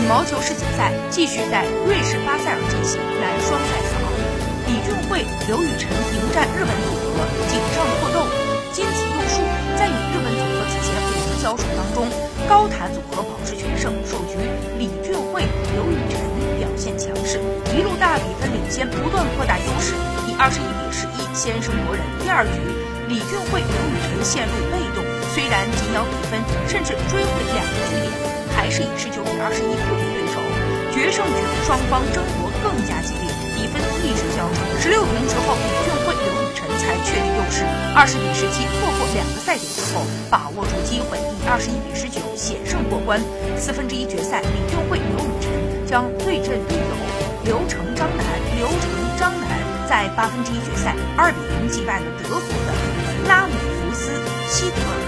羽毛球世锦赛继续在瑞士巴塞尔进行男双赛次奥运，李俊慧、刘雨辰迎战日本组合，井上拓斗。金子佑树在与日本组合此前五次交手当中，高塔组合保持全胜，首局李俊慧、刘雨辰表现强势，一路大比分领先，不断扩大优势，以二十一比十一先声夺人。第二局，李俊慧、刘雨辰陷入被动，虽然紧咬比分，甚至追回两个局点。还是以十九二十一不敌对手，决胜局双方争夺更加激烈，比分一直较长。十六平之后，李俊慧、刘雨辰才确立优势。二十比十七，错过两个赛点之后，把握住机会，以二十一比十九险胜过关。四分之一决赛，李俊慧、刘雨辰将对阵队友刘成张楠。刘成张楠在八分之一决赛二比零击败了德国的拉姆福斯希德尔。